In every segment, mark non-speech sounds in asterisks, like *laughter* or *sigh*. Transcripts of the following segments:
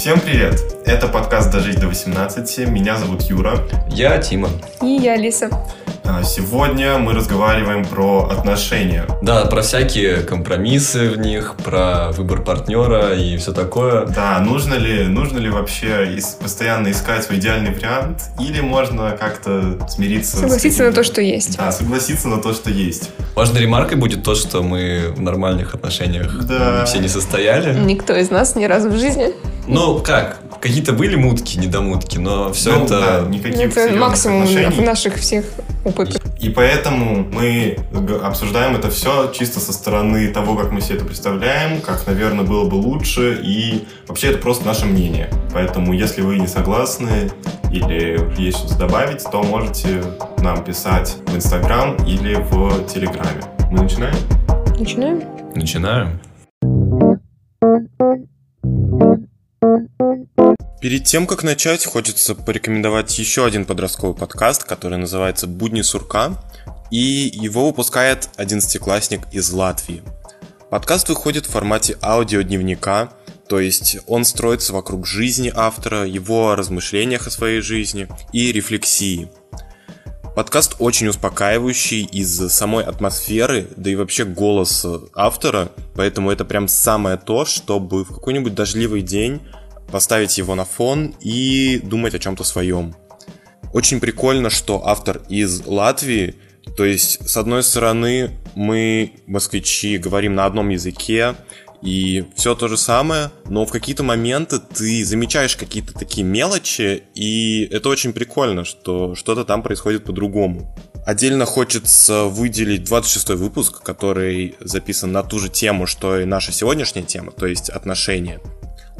Всем привет! Это подкаст «Дожить до 18». Меня зовут Юра. Я Тима. И я Алиса. А, сегодня мы разговариваем про отношения. Да, про всякие компромиссы в них, про выбор партнера и все такое. Да, нужно ли, нужно ли вообще постоянно искать свой идеальный вариант, или можно как-то смириться Согласиться на то, что есть. Да, согласиться на то, что есть. Важной ремаркой будет то, что мы в нормальных отношениях да. все не состояли. Никто из нас ни разу в жизни. Ну, как? Какие-то были мутки, недомутки, но все ну, это... Да, никаких это максимум отношений. наших всех опытов. И, и поэтому мы обсуждаем это все чисто со стороны того, как мы себе это представляем, как, наверное, было бы лучше, и вообще это просто наше мнение. Поэтому, если вы не согласны или есть что-то добавить, то можете нам писать в Инстаграм или в Телеграме. Мы начинаем? Начинаем. Начинаем. Перед тем, как начать, хочется порекомендовать еще один подростковый подкаст, который называется «Будни сурка», и его выпускает одиннадцатиклассник из Латвии. Подкаст выходит в формате аудиодневника, то есть он строится вокруг жизни автора, его размышлениях о своей жизни и рефлексии. Подкаст очень успокаивающий из самой атмосферы, да и вообще голоса автора, поэтому это прям самое то, чтобы в какой-нибудь дождливый день поставить его на фон и думать о чем-то своем. Очень прикольно, что автор из Латвии, то есть, с одной стороны, мы, москвичи, говорим на одном языке, и все то же самое, но в какие-то моменты ты замечаешь какие-то такие мелочи, и это очень прикольно, что что-то там происходит по-другому. Отдельно хочется выделить 26 выпуск, который записан на ту же тему, что и наша сегодняшняя тема, то есть отношения.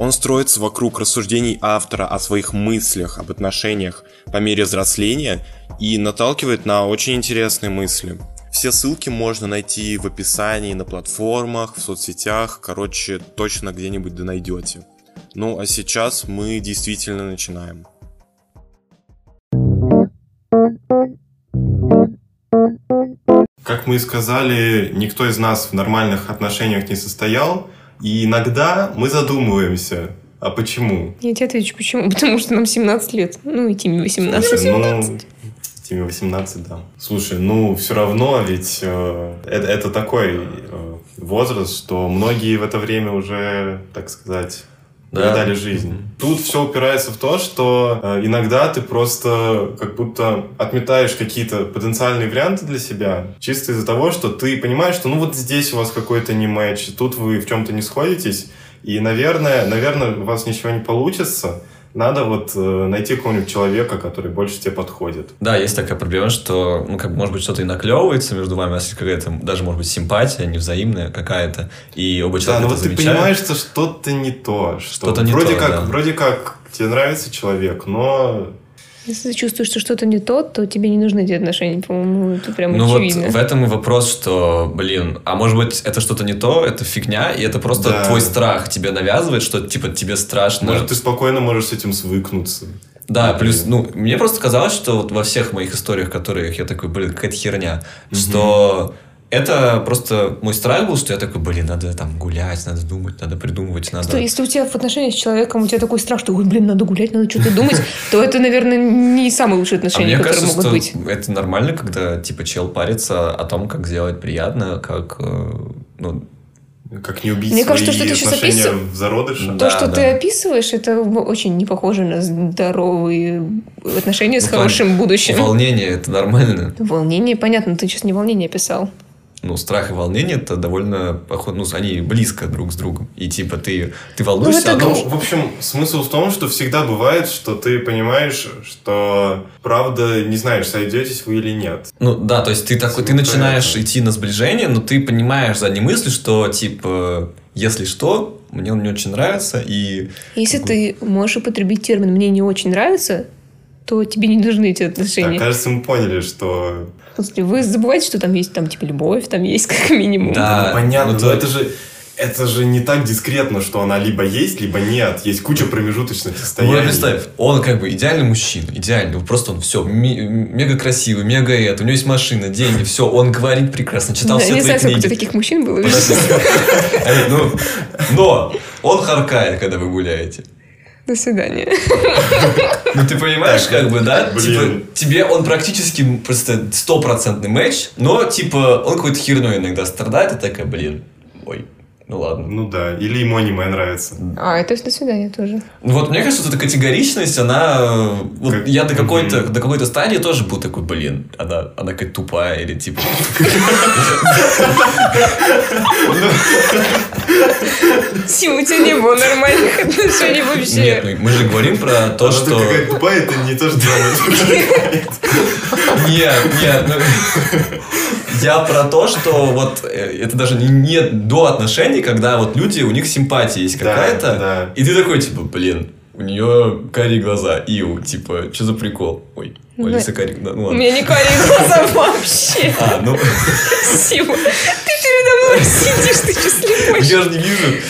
Он строится вокруг рассуждений автора о своих мыслях, об отношениях по мере взросления и наталкивает на очень интересные мысли. Все ссылки можно найти в описании, на платформах, в соцсетях, короче, точно где-нибудь да найдете. Ну а сейчас мы действительно начинаем. Как мы и сказали, никто из нас в нормальных отношениях не состоял, и иногда мы задумываемся, а почему? Я тебе отвечу, почему. Потому что нам 17 лет. Ну, и Тиме 18. Слушай, 18. Ну, Тиме 18, да. Слушай, ну, все равно ведь э, это, это такой э, возраст, что многие в это время уже, так сказать, да. дали жизнь. Тут все упирается в то, что э, иногда ты просто как будто отметаешь какие-то потенциальные варианты для себя, чисто из-за того, что ты понимаешь, что ну вот здесь у вас какой-то не матч, тут вы в чем-то не сходитесь, и, наверное, наверное, у вас ничего не получится, надо вот э, найти какого-нибудь человека, который больше тебе подходит. Да, есть такая проблема, что, ну, как может быть, что-то и наклевывается между вами, если какая-то, даже, может быть, симпатия невзаимная какая-то, и оба человека Да, но вот замечают. ты понимаешь, что что-то не то, что, что-то не вроде то, как, да. вроде как тебе нравится человек, но если ты чувствуешь, что что-то не то, то тебе не нужны эти отношения, по-моему, это прям ну очевидно. вот в этом и вопрос, что, блин, а может быть это что-то не то, это фигня, и это просто да. твой страх тебе навязывает, что типа тебе страшно. Может, ты спокойно можешь с этим свыкнуться. Да, плюс, ну, мне просто казалось, что вот во всех моих историях, которых я такой, блин, какая-то херня, угу. что это просто мой страх был, что я такой, блин, надо там гулять, надо думать, надо придумывать, надо... Что, если у тебя в отношениях с человеком, у тебя такой страх, что, ой, блин, надо гулять, надо что-то думать, то это, наверное, не самые лучшие а отношения, которые могут быть. это нормально, когда, типа, чел парится о том, как сделать приятно, как, э, ну, как не убить Мне свои кажется, что ты сейчас описыв... в зародыше. То, да, что да. ты описываешь, это очень не похоже на здоровые отношения ну, с хорошим будущим. Волнение – это нормально. Волнение, понятно, ты сейчас не волнение описал ну, страх и волнение это довольно поход, ну, они близко друг с другом. И типа ты, ты волнуешься. Ну, это... ну, в общем, смысл в том, что всегда бывает, что ты понимаешь, что правда не знаешь, сойдетесь вы или нет. Ну да, то есть ты такой, ты начинаешь идти на сближение, но ты понимаешь за задней мысли, что типа если что, мне он не очень нравится и. Если ты можешь употребить термин "мне не очень нравится", то тебе не нужны эти отношения. Да, кажется, мы поняли, что смысле, вы забываете, что там есть там типа любовь, там есть *laughs* как минимум. Да, ну, понятно, но это же это же не так дискретно, что она либо есть, либо нет. Есть куча промежуточных состояний. Ну, представь, он как бы идеальный мужчина, идеальный. Просто он все, мега красивый, мега это. У него есть машина, деньги, все. Он говорит прекрасно, читал да, все твои знаю, книги. Не знаю, таких мужчин было. *laughs* Ну, но он харкает, когда вы гуляете. До свидания. *laughs* Ну, ты понимаешь, как бы, да? блин. Типа, тебе он практически просто стопроцентный матч, но, типа, он какой-то херной иногда страдает, и такая, блин, ой, ну ладно. Ну да, или ему аниме нравится. А, это до свидания тоже. Ну Вот мне кажется, вот эта категоричность, она... Вот Как- я до какой-то, Мгм. до какой-то стадии тоже был такой, блин, она, она какая тупая, или типа... Тим, у тебя не было нормальных отношений вообще. Нет, мы же говорим про то, Она что... какая тупая, это не то, что Нет, нет, ну, я про то, что вот э, это даже не, не до отношений, когда вот люди, у них симпатия есть какая-то, да. и ты такой, типа, блин, у нее карие глаза, иу, типа, что за прикол? Ой, у Ну, Алисы карие да, ну У меня не карие глаза *laughs* вообще. А, ну, Сима, ты передо мной сидишь, ты что слепой? я же не вижу.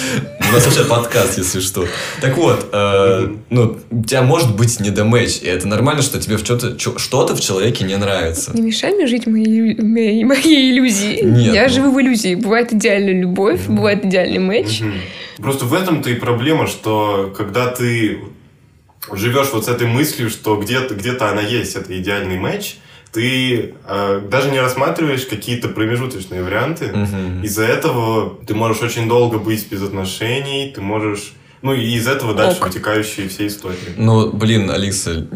У нас вообще подкаст, если что. Так вот, э, ну, у тебя может быть недомэч, и это нормально, что тебе в чё- что-то в человеке не нравится. Не мешай мне жить моей, моей, моей иллюзии. Нет, Я ну. живу в иллюзии. Бывает идеальная любовь, бывает идеальный матч. Мгм. Просто в этом-то и проблема, что когда ты живешь вот с этой мыслью, что где-то где она есть, это идеальный матч, ты э, даже не рассматриваешь какие-то промежуточные варианты. Мгм. Из-за этого ты можешь очень долго быть без отношений, ты можешь... Ну, и из этого дальше Ок. вытекающие все истории. Ну, блин, Алиса,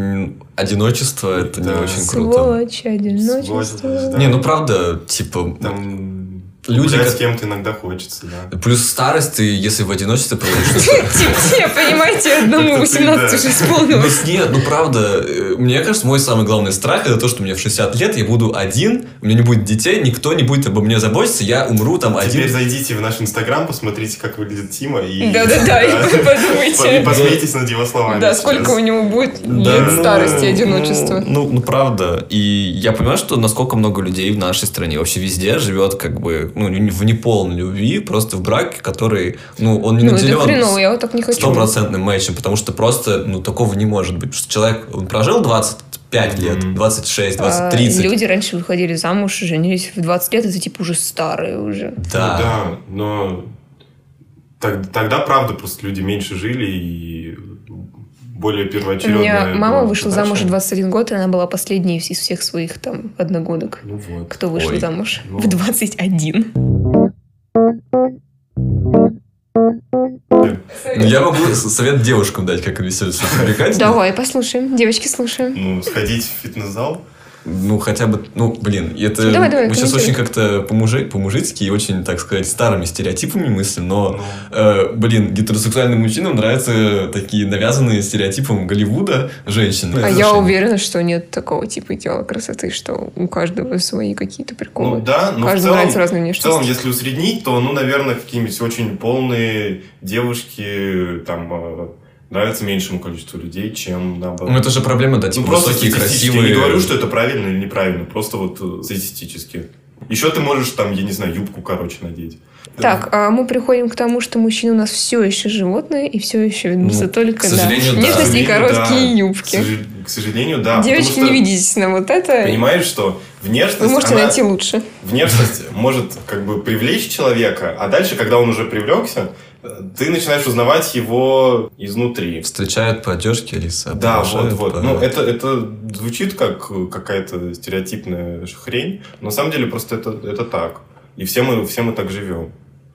одиночество это не Да. очень круто. Сволочь, Сволочь, одиночество. да. Не, ну правда, типа, Там Люди, гулять как- с кем-то иногда хочется, да. плюс старость, ты, если в одиночестве проводишь, то *laughs* Тебе, понимаете, одному Это ты, 18 да. уже Ну, исполнилось. нет, ну правда, э, мне кажется, мой самый главный страх это то, что мне в 60 лет я буду один, у меня не будет детей, никто не будет обо мне заботиться, я умру там Теперь один. зайдите в наш инстаграм, посмотрите, как выглядит Тима, и... Да-да-да, и *laughs* И подумайте. посмейтесь над его словами Да, сколько у него будет лет ну, старости, одиночества. Ну, ну, правда. И я понимаю, что насколько много людей в нашей стране, вообще везде живет как бы, ну, не- в неполной любви, просто в браке, который, ну, он не Ну, наделен хреново, я вот так не хочу. стопроцентным матчем, потому что просто, ну, такого не может быть. Потому что человек, он прожил 25 лет, Мгм. 26, А, 20, 30. Люди раньше выходили замуж, женились в 20 лет, это типа уже старые уже. Ну Да. да, но так- тогда, правда, просто люди меньше жили и более У первоочередная меня мама вышла задача. замуж в 21 год, и она была последней из всех своих там одногодок. Ну вот. Кто вышел Ой. замуж Ну. в 21. Ну, я могу совет девушкам дать, как веселиться привлекательно. Давай, послушаем. Девочки, слушаем. Ну, сходить в фитнес-зал. Ну, хотя бы, ну, блин, это Давай, давай, мы сейчас очень как-то по-мужи- по-мужицки и очень, так сказать, старыми стереотипами мыслим, но, Ну, э, блин, гетеросексуальным мужчинам нравятся такие навязанные стереотипом Голливуда женщины. А я уверена, что нет такого типа идеала красоты, что у каждого свои какие-то приколы. ну да, но в Каждому целом, нравится разная в целом, если усреднить, то, ну, наверное, какие-нибудь очень полные девушки там нравятся меньшему количеству людей, чем наоборот. Ну, это же проблема, да, Ну, типа просто высокие, красивые. Я не говорю, что это правильно или неправильно, просто вот э, статистически. Еще ты можешь там, я не знаю, юбку короче надеть. Так, а мы приходим к тому, что мужчины у нас все еще животные и все еще ведутся Ну, только к на сожалению, да. Нежность и сожалению, короткие да. юбки. К, сожа- к сожалению, да. Девочки, потому не что, ведитесь на вот это. Понимаешь, что внешность, Вы можете она- найти лучше. внешность может как бы привлечь человека, а дальше, когда он уже привлекся, ты начинаешь узнавать его изнутри. Встречают по одежке, Алиса. Да, вот, вот. по- Ну, это, это звучит как какая-то стереотипная хрень, но на самом деле просто это, это так. И все мы, все мы так живем.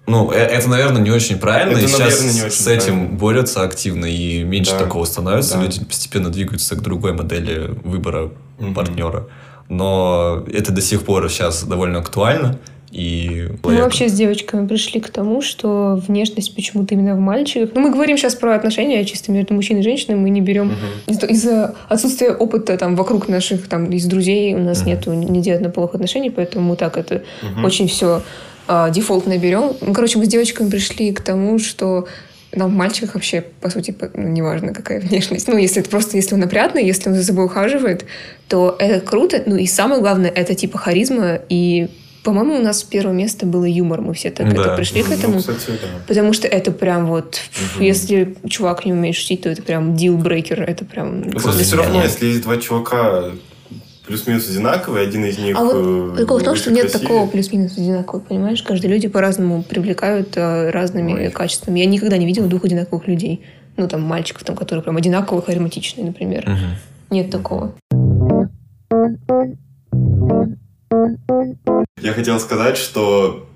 Ну, э- это, наверное, не очень правильно. Это, и сейчас наверное, не очень с этим правильно. борются активно, и меньше Да. такого становится. Да. Люди постепенно двигаются к другой модели выбора Мгм. партнера. Но это до сих пор сейчас довольно актуально. И Мы вообще с девочками пришли к тому, что внешность почему-то именно в мальчиках. Ну, мы говорим сейчас про отношения чисто между мужчиной и женщиной, мы не берем из- из-за отсутствия опыта там вокруг наших там из друзей у нас Мгм. нету нигде однополых отношений, поэтому так это Мгм. очень все дефолтно берем. Ну, короче, мы с девочками пришли к тому, что нам в мальчиках вообще, по сути, ну, неважно, какая *laughs* внешность. Ну, если это просто, если он опрятный, если он за собой ухаживает, то это круто. Ну, и самое главное, это типа харизма. И, по-моему, у нас первое место было юмор. Мы все так Да. это пришли к Ну, этому. кстати, да. Потому что это прям вот... Мгм. Если чувак не умеет шутить, то это прям дилбрейкер. Это прям... Просто все равно, если есть два чувака плюс-минус одинаковые, один из них... А вот э, прикол в том, что очень нет такого плюс-минус одинакового, понимаешь? Каждые люди по-разному привлекают э, разными Ой. качествами. Я никогда не видела двух одинаковых людей. Ну, там, мальчиков, там, которые прям одинаково харизматичные, например. Мгм. Нет такого. Я хотел сказать, что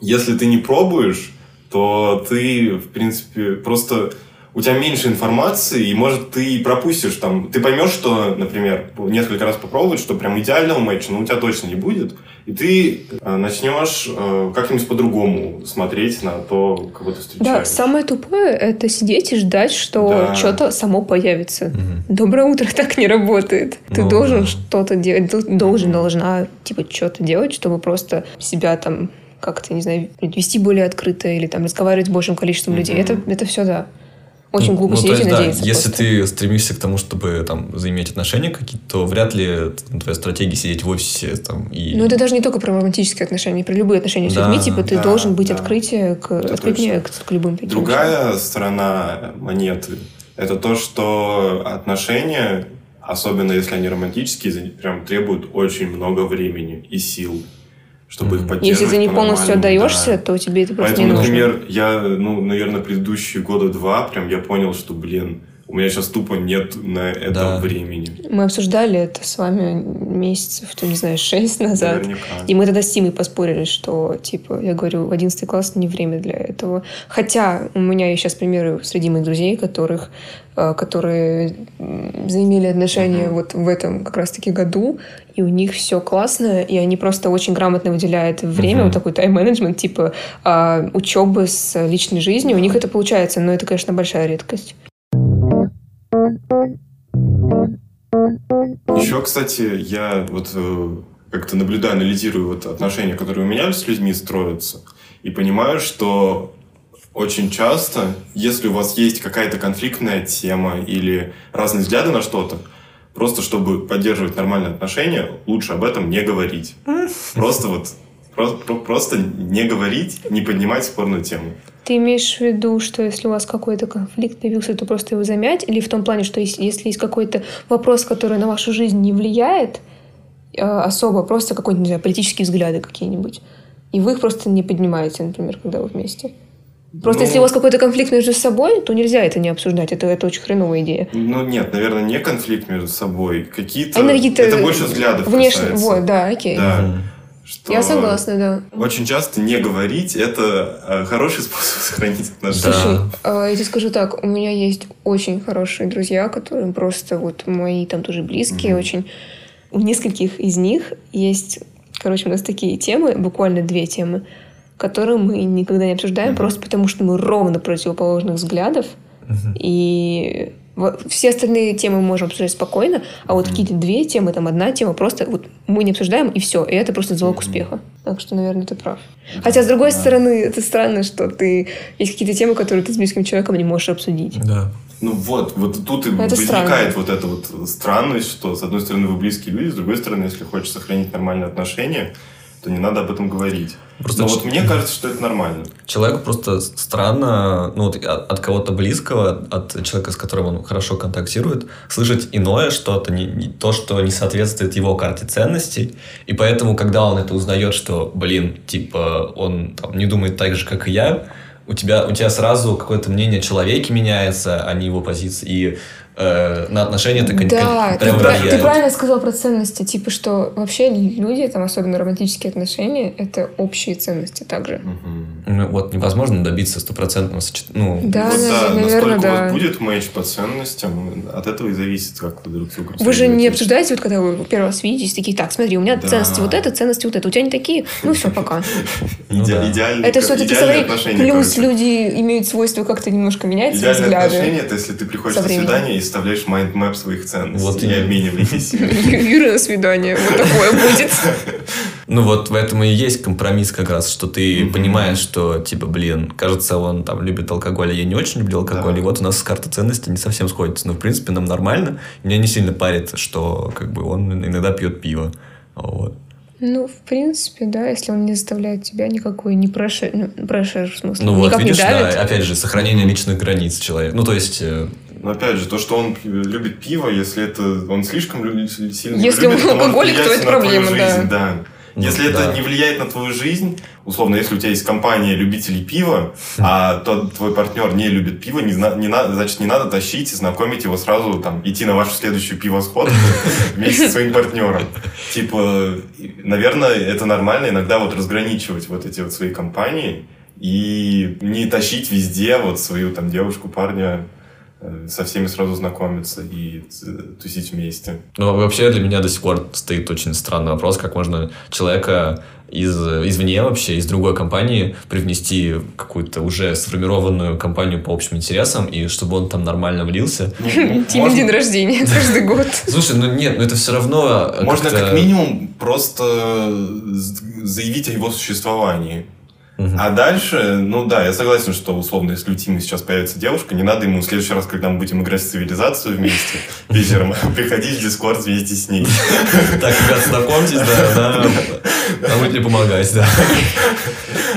если ты не пробуешь, то ты, в принципе, просто у тебя меньше информации, и, может, ты пропустишь там. Ты поймешь, что, например, несколько раз попробовать, что прям идеального матча, ну, у тебя точно не будет. И ты э, начнешь э, как-нибудь по-другому смотреть на то, кого ты встречаешь. Да, самое тупое — это сидеть и ждать, что Да. что-то само появится. Мгм. Доброе утро *laughs* так не работает. Ты Ну, должен да. что-то делать, должен, должна, типа, что-то делать, чтобы просто себя там как-то, не знаю, вести более открыто или там разговаривать с большим количеством людей. Мгм. Это, это все, да. Очень глупо ну, то сидеть есть, и да, надеяться если просто. ты стремишься к тому, чтобы там заиметь отношения какие-то, то вряд ли т- твоя стратегия сидеть в офисе там и... Ну, это даже не только про романтические отношения, про любые отношения с Да, людьми, типа, ты да, должен быть да. открытие к, Это открытнее к, к любым таким вещам. Другая сторона монеты – это то, что отношения, особенно если они романтические, прям требуют очень много времени и сил, чтобы их поддерживать Если ты не полностью отдаешься, да. то тебе это просто Поэтому, не нужно. например, я, ну, наверное, предыдущие года два прям я понял, что, блин, у меня сейчас тупо нет на это Да. времени. Мы обсуждали это с вами месяцев, там, не знаю, шесть назад. Наверняка. И мы тогда с Тимой поспорили, что, типа, я говорю, в 11 класс не время для этого. Хотя у меня есть сейчас примеры среди моих друзей, которых, э, которые заимели отношения Мгм. вот в этом как раз-таки году, и у них все классно, и они просто очень грамотно выделяют время, Мгм. вот такой тайм-менеджмент, типа а, учебы с личной жизнью, у них это получается, но это, конечно, большая редкость. Еще, кстати, я вот э, как-то наблюдаю, анализирую вот отношения, которые у меня с людьми строятся, и понимаю, что очень часто, если у вас есть какая-то конфликтная тема или разные взгляды на что-то, просто чтобы поддерживать нормальные отношения, лучше об этом не говорить. Просто вот про- про- просто не говорить, не поднимать спорную тему. Ты имеешь в виду, что если у вас какой-то конфликт появился, то просто его замять? Или в том плане, что если, если есть какой-то вопрос, который на вашу жизнь не влияет э, особо, просто какой-нибудь, не знаю, политические взгляды какие-нибудь, и вы их просто не поднимаете, например, когда вы вместе? Просто Ну, если у вас какой-то конфликт между собой, то нельзя это не обсуждать. Это, это очень хреновая идея. Ну нет, наверное, не конфликт между собой. Какие-то... Какие-то это больше взглядов Внешне, касается. вот, да, окей. Да. Что Я согласна, да. Очень часто не говорить – это э, хороший способ *laughs* сохранить отношения. Да. Слушай, а, я тебе скажу так, у меня есть очень хорошие друзья, которые просто вот мои там тоже близкие, Мгм. очень. У нескольких из них есть, короче, у нас такие темы, буквально две темы, которые мы никогда не обсуждаем, Мгм. просто потому что мы ровно противоположных взглядов, Мгм. и все остальные темы мы можем обсуждать спокойно, а вот какие-то две темы, там одна тема, просто вот мы не обсуждаем, и все, и это просто залог успеха. Так что, наверное, ты прав. Хотя, с другой Да. стороны, это странно, что ты есть какие-то темы, которые ты с близким человеком не можешь обсудить. Да. Ну вот, вот тут и Это возникает странно. вот эта вот странность, что с одной стороны вы близкие люди, с другой стороны, если хочешь сохранить нормальные отношения, то не надо об этом говорить. Просто Но ч- вот мне кажется, что это нормально. Человеку просто странно, ну, вот от, от кого-то близкого, от человека, с которым он хорошо контактирует, слышать иное что-то, не, не- то, что не соответствует его карте ценностей. И поэтому, когда он это узнает, что, блин, типа, он там, не думает так же, как и я, у тебя, у тебя сразу какое-то мнение о человеке меняется, а не его позиции. И э, на отношения это кон- Да, ты, прям ты правильно сказал про ценности, типа, что вообще люди, там, особенно романтические отношения, это общие ценности также. Мгм. Ну, вот невозможно добиться стопроцентного сочетания. Ну, Да, Вот на- да, наверное, насколько у да. вас будет матч по ценностям, от этого и зависит, как вы друг с другом Вы же не обсуждаете, вот когда вы первый раз видитесь, такие, так, смотри, у меня Да. ценности вот это, ценности вот это, у тебя не такие, ну все, пока. *laughs* Ну Иде- да. идеальные, Это все-таки идеальные отношения, Плюс люди имеют свойство как-то немножко менять свои Идеальные взгляды. отношения это если ты приходишь на свидание и вставляешь mind map своих ценностей Вот и обмениваетесь. *laughs* Юра на свидание, вот такое будет. Ну вот в этом и есть компромисс как раз, что ты понимаешь, что типа, блин, кажется, он там любит алкоголь, а я не очень люблю алкоголь, Да. и вот у нас карта ценностей не совсем сходится. Но в принципе нам нормально, меня не сильно парит, что как бы он иногда пьет пиво. Вот. Ну, в принципе, да, если он не заставляет тебя никакой не прошер, ну, прошер, в смысле, Ну вот, видишь, не давит. да, опять же, сохранение личных границ человека. Ну то есть, э, Но опять же, то, что он любит пиво, если это он слишком любит, сильно Если любит, он алкоголик, то это проблема, да. да. Ну, Если да. это не влияет на твою жизнь, условно, если у тебя есть компания любителей пива, а тот твой партнер не любит пиво, не, не надо, значит, не надо тащить и знакомить его сразу, там, идти на вашу следующую пивосходку *laughs* вместе со своим партнером. Типа, наверное, это нормально иногда вот разграничивать вот эти вот свои компании и не тащить везде вот свою там девушку, парня, со всеми сразу знакомиться и э, тусить вместе. Ну, вообще для меня до сих пор стоит очень странный вопрос, как можно человека из, извне вообще, из другой компании привнести какую-то уже сформированную компанию по общим интересам, и чтобы он там нормально влился. Ну, Тиме можно- *laughs* день рождения *laughs* каждый год. Слушай, ну нет, ну это все равно... Можно как-то- как минимум просто заявить о его существовании. А дальше, ну да, я согласен, что условно, если у Тима сейчас появится девушка, не надо ему в следующий раз, когда мы будем играть в цивилизацию вместе *laughs* вечером, приходить в Дискорд вместе с ней. *laughs* Так, ребят, знакомьтесь, да, да. *laughs* А мы тебе помогать, да.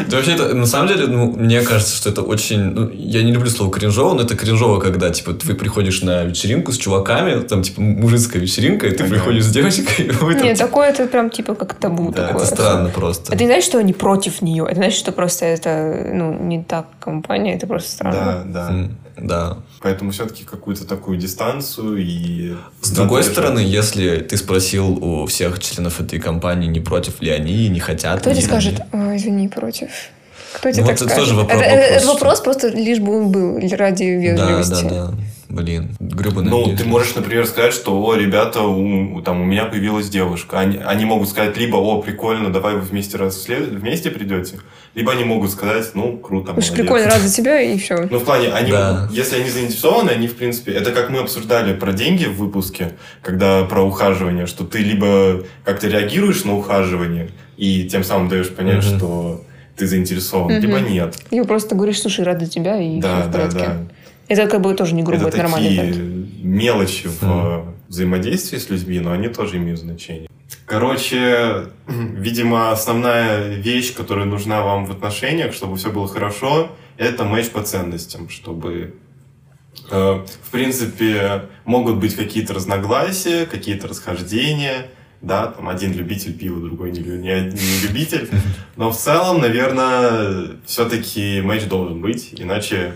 Да вообще, это, на самом деле, ну, мне кажется, что это очень... ну, я не люблю слово кринжово, но это кринжово, когда, типа, ты приходишь на вечеринку с чуваками, там, типа, мужицкая вечеринка, и ты Ага. приходишь с девочкой, и вы там, Нет, типа, такое это прям типа как табу Да, такое. это странно просто. Это не значит, что они против нее. Это значит, что просто это ну, не так компания, это просто странно. Да, да. М, Да. Поэтому все-таки какую-то такую дистанцию и... С другой надо стороны, если ты спросил у всех членов этой компании, не против ли они, не хотят Кто ли тебе они. скажет, «Ой, извини, против? Кто тебе Ну, так вот это скажет? тоже вопрос- это, это- вопрос, это что- просто лишь бы он был ради Да, вежливости. да, да. Блин, гребаный. Ну, ты можешь, например, сказать, что, о, ребята, у, там, у меня появилась девушка. Они, они могут сказать либо, о, прикольно, давай вы вместе раз вместе придете, либо они могут сказать, ну, круто, Слушай, прикольно, рад за тебя, и все. Ну, в плане, они, Да. если они заинтересованы, они, в принципе, это как мы обсуждали про деньги в выпуске, когда про ухаживание, что ты либо как-то реагируешь на ухаживание и тем самым даешь понять, Мгм. что ты заинтересован, Мгм. либо нет. Либо просто говоришь, слушай, рад за тебя, и да, все в да, порядке. да. Это как бы тоже не грубо, это это, нормально. такие так. мелочи в э, взаимодействии с людьми, но они тоже имеют значение. Короче, *clears throat* видимо, основная вещь, которая нужна вам в отношениях, чтобы все было хорошо, это матч по ценностям, чтобы э, в принципе, могут быть какие-то разногласия, какие-то расхождения, да, там один любитель пива, другой не, не, не любитель, но в целом, наверное, все-таки матч должен быть, иначе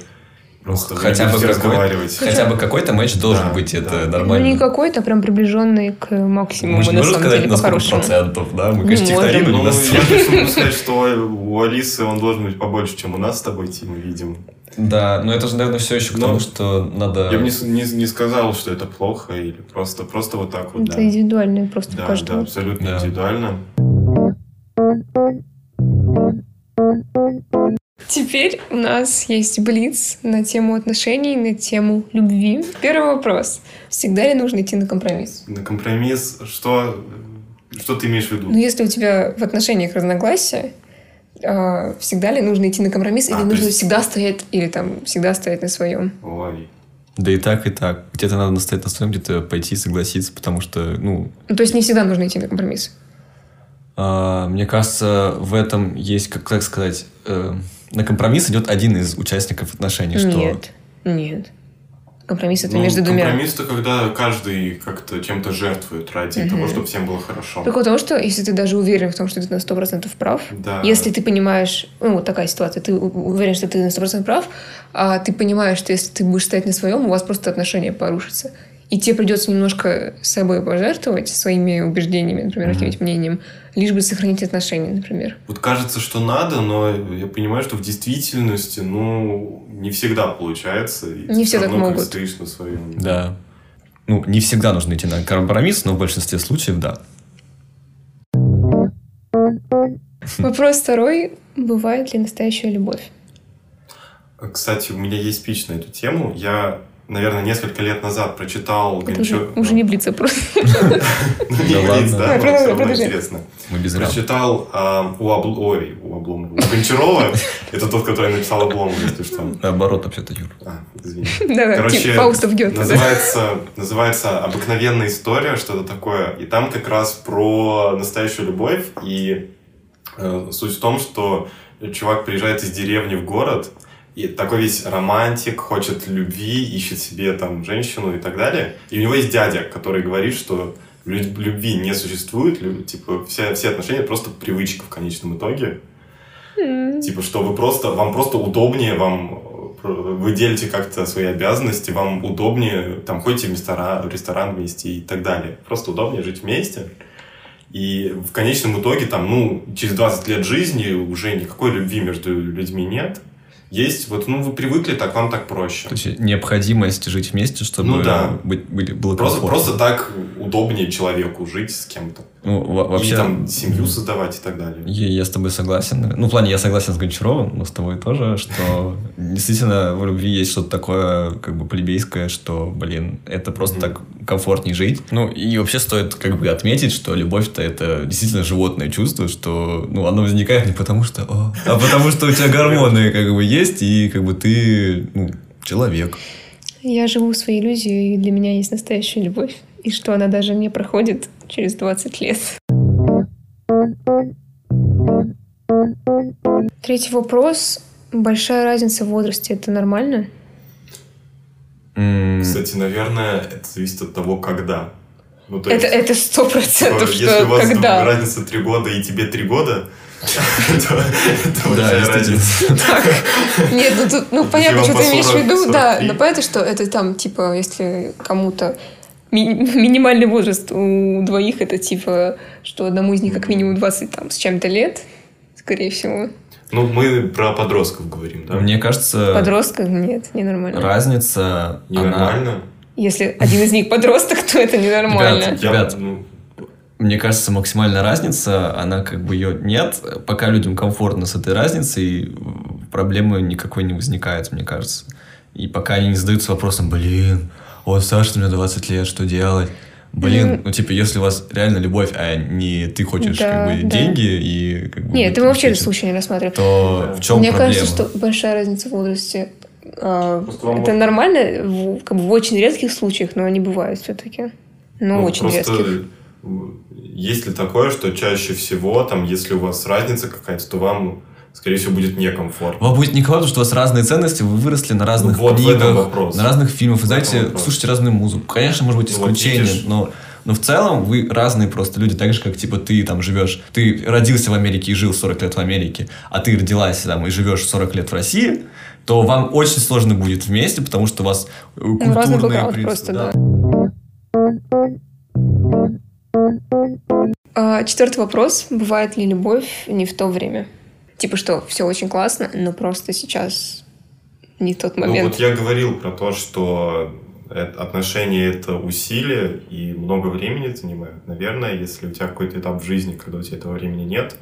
просто не хотя бы какой- разговаривать. Хотя бы какой-то матч должен Да, быть, это да. Ну, нормально. не какой-то, прям приближенный к максимуму, Мы же не на можем самом сказать, деле, на сколько по-хорошему. процентов, да? Мы, Не конечно, можем. технари, но Ну, не я могу сказать, что у Алисы он должен быть побольше, чем у нас с тобой, Тима, видим. Да, но это же, наверное, все еще к Но тому, что надо... Я бы не, не, не сказал, что это плохо, или просто, просто вот так вот, Это да. индивидуально просто Да, да, каждого. абсолютно Да. индивидуально. Теперь у нас есть блиц на тему отношений, на тему любви. Первый вопрос. Всегда ли нужно идти на компромисс? На компромисс, что, что ты имеешь в виду? Ну, если у тебя в отношениях разногласия, а, всегда ли нужно идти на компромисс, А, или нужно есть- всегда стоять, или там всегда стоять на своем? Ой. Да и так, и так. Где-то надо настоять на своем, где-то пойти согласиться, потому что, ну, Ну, то есть не всегда нужно идти на компромисс. а, мне кажется, в этом есть, как, как сказать, э, на компромисс идет один из участников отношений, что... Нет, нет. Компромисс это Ну, между двумя. Компромисс-то, когда каждый как-то чем-то жертвует ради Мгм. того, чтобы всем было хорошо. Прикол в том, что если ты даже уверен в том, что ты на 100% прав, Да. если ты понимаешь, ну, вот такая ситуация, ты уверен, что ты на 100% прав, а ты понимаешь, что если ты будешь стоять на своем, у вас просто отношения порушатся. И тебе придется немножко собой пожертвовать, своими убеждениями, например, Мгм. каким-нибудь мнением, лишь бы сохранить отношения, например. Вот кажется, что надо, но я понимаю, что в действительности, ну, не всегда получается. и Не все так могут. стоишь на своем. Да. Ну, не всегда нужно идти на компромисс, но в большинстве случаев, да. Вопрос второй. Бывает ли настоящая любовь? Кстати, у меня есть спич на эту тему. Я, наверное, несколько лет назад прочитал Это уже, не блица просто. *laughs* *laughs* Ну, не Да блиц, да, Давай, но продолжай, всё равно интересно. Мы без рам. Прочитал а, у Обл- ой, у Обломова, Гончарова. Это тот, который написал Обломов, если что. Наоборот, вообще-то, Юр. А, извини. Да, Короче, да. называется «Обыкновенная история», что-то такое. И там как раз про настоящую любовь. И э, суть в том, что чувак приезжает из деревни в город, и такой весь романтик, хочет любви, ищет себе там женщину и так далее. И у него есть дядя, который говорит, что любви не существует, типа все, все отношения просто привычка в конечном итоге. Mm. Типа, что вы просто, вам просто удобнее, вам вы делите как-то свои обязанности, вам удобнее, там, ходите в ресторан, в ресторан вместе и так далее. Просто удобнее жить вместе. И в конечном итоге, там, ну, через 20 лет жизни уже никакой любви между людьми нет есть вот, ну, вы привыкли, так вам так проще. То есть необходимость жить вместе, чтобы ну, да. быть, быть, было просто, Просто так удобнее человеку жить с кем-то. Ну, вообще... И там семью создавать и так далее. Я, я с тобой согласен. Ну, в плане, я согласен с Гончаровым, но с тобой тоже, *laughs* что действительно в любви есть что-то такое, как бы, плебейское, что, блин, это просто так комфортнее жить. Ну, и вообще стоит, как бы, отметить, что любовь-то это действительно животное чувство, что, ну, оно возникает не потому что, а потому что у тебя гормоны, как бы, есть, и, как бы, ты, ну, человек. Я живу в своей иллюзии, и для меня есть настоящая любовь. И что она даже не проходит через 20 лет. Третий вопрос. Большая разница в возрасте. Это нормально? Кстати, наверное, это зависит от того, когда. Ну, то это, это сто процентов, что Если у вас когда. разница три года и тебе три года, *laughs* да, разница. Нет, ну тут, ну понятно, что ты имеешь в виду, да, но понятно, что это там, типа, если кому-то минимальный возраст у двоих это типа, что одному из них как минимум 20 там с чем-то лет, скорее всего. Ну, мы про подростков говорим, да? Мне кажется... Подростков нет, ненормально. Разница... Ненормально? Она... Если один из них подросток, то это ненормально. Ребят, ребят ну, мне кажется, максимальная разница, она как бы ее нет. Пока людям комфортно с этой разницей, проблемы никакой не возникает, мне кажется. И пока они не задаются вопросом, блин, вот Саша, мне 20 лет, что делать? Блин, mm. ну типа, если у вас реально любовь, а не ты хочешь да, как бы да. деньги и как бы... Нет, это мы вообще этот случай не рассматриваем. То да. в чем Мне проблема? кажется, что большая разница в возрасте. А, это нормально в, как бы, в очень редких случаях, но они бывают все-таки. Но ну, очень редких. Есть ли такое, что чаще всего, там, если у вас разница какая-то, то вам скорее всего, будет некомфортно. Вам будет некомфортно, что у вас разные ценности, вы выросли на разных ну, вот книгах, на разных фильмах, вы знаете, слушаете разную музыку. Конечно, может быть исключение, ну, вот но но в целом вы разные просто люди, так же, как, типа, ты там живешь, ты родился в Америке и жил 40 лет в Америке, а ты родилась там и живешь 40 лет в России, то вам очень сложно будет вместе, потому что у вас культурные Разный принципы. просто, да. да. А, четвертый вопрос. Бывает ли любовь не в то время? Типа что, все очень классно, но просто сейчас не тот момент. Ну вот я говорил про то, что отношения это усилие и много времени занимают. Наверное, если у тебя какой-то этап в жизни, когда у тебя этого времени нет,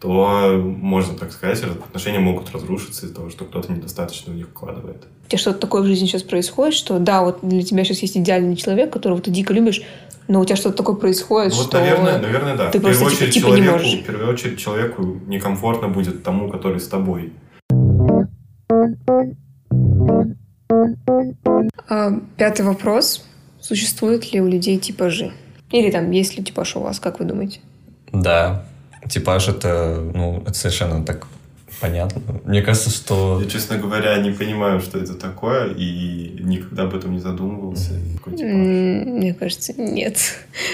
то, можно так сказать, отношения могут разрушиться из-за того, что кто-то недостаточно в них вкладывает. У тебя что-то такое в жизни сейчас происходит, что да, вот для тебя сейчас есть идеальный человек, которого ты дико любишь, но у тебя что-то такое происходит, вот, что... наверное, наверное, да. Ты в первую, просто, очередь, типа, человеку, не можешь. в первую очередь человеку некомфортно будет тому, который с тобой. А, пятый вопрос. Существуют ли у людей типажи? Или там есть ли типаж у вас, как вы думаете? Да. Типаж это, ну, это совершенно так Понятно. Мне кажется, что... Я, честно говоря, не понимаю, что это такое, и никогда об этом не задумывался. Мне кажется, нет.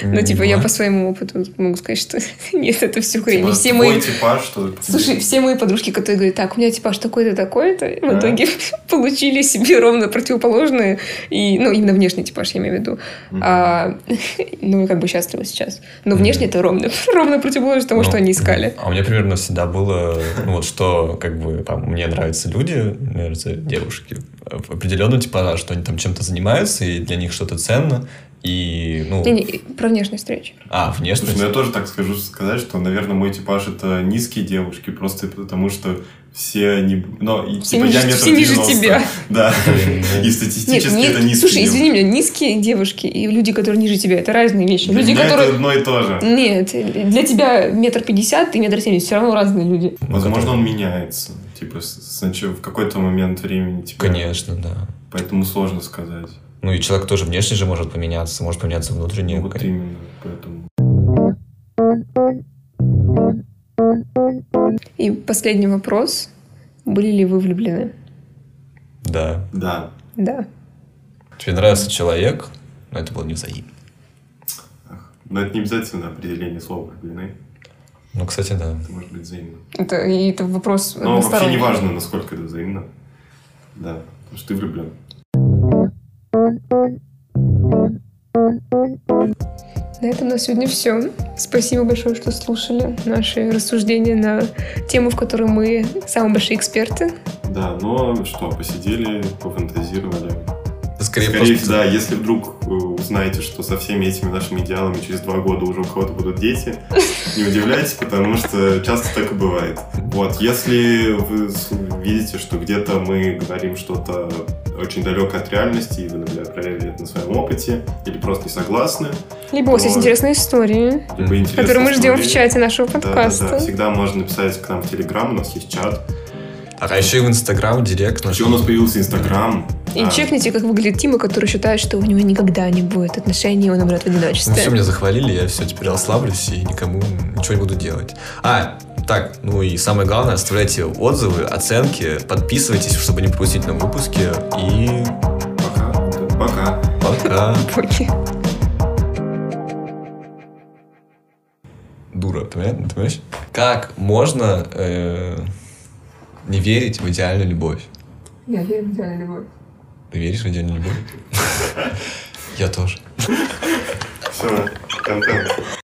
Но, ну, типа, я по своему опыту могу сказать, что *laughs* нет, это все хрень. Типа, все мои... типаж, что... Слушай, все мои подружки, которые говорят, так, у меня типаж такой-то, такой-то, в итоге *laughs* получили себе ровно противоположные, и, ну, именно внешний типаж, я имею в виду. А, *laughs* ну, как бы счастливы сейчас. Но внешне это ровно, ровно противоположно тому, что ну, они искали. А у меня примерно всегда было, ну, вот что как бы там мне нравятся люди, мне нравятся девушки определенно типа, что они там чем-то занимаются, и для них что-то ценно, и, ну... Не, не, про внешность речь. А, внешность? Слушай, ну я тоже так скажу, сказать, что, наверное, мой типаж это низкие девушки, просто потому что все они... Но, и, все типа, ниже, я метр все ниже тебя. Да. И статистически Нет, это низкие Слушай, извини меня, низкие девушки и люди, которые ниже тебя, это разные вещи. Для люди, меня которые... это одно и то же. Нет, для тебя метр пятьдесят, ты метр семьдесят, все равно разные люди. Возможно, он меняется. Типа, сначала в какой-то момент времени. Типа, Конечно, да. Поэтому сложно сказать. Ну и человек тоже внешне же может поменяться, может поменяться внутренне. Ну, вот именно, поэтому... И последний вопрос. Были ли вы влюблены? Да. Да. Да. Тебе нравится человек, но это было не взаимно. Но это не обязательно определение слова влюблены. Ну, кстати, да. Это может быть взаимно. Это, и это вопрос Но вообще не важно, насколько это взаимно. Да, потому что ты влюблен. На этом на сегодня все. Спасибо большое, что слушали наши рассуждения на тему, в которой мы самые большие эксперты. Да, но что, посидели, пофантазировали. Скорее, Скорее просто... да, если вдруг э, узнаете, что со всеми этими нашими идеалами через два года уже у кого-то будут дети, *laughs* не удивляйтесь, потому что часто так и бывает. Вот, если вы видите, что где-то мы говорим что-то очень далекое от реальности, и вы, например, проверили это на своем опыте, или просто не согласны, Либо у вас есть интересные истории, либо интересные которые мы ждем в чате нашего да, да, подкаста. да, всегда можно написать к нам в Телеграм, у нас есть чат. А еще и в Инстаграм, Директ. Еще у нас появился Инстаграм. И Да. чекните, как выглядит Тима, который считает, что у него никогда не будет отношений, и он умрет в Ну одиночестве. все, меня захвалили, я все, теперь расслаблюсь и никому ничего не буду делать. А, так, ну и самое главное, оставляйте отзывы, оценки, подписывайтесь, чтобы не пропустить новые выпуски. И Пока. Пока. пока. *laughs* Поки. Дура, ты понимаешь? Ты понимаешь? Как можно э, не верить в идеальную любовь? Я верю в идеальную любовь. Ты веришь в идеальную любовь? Я тоже. Все, контент.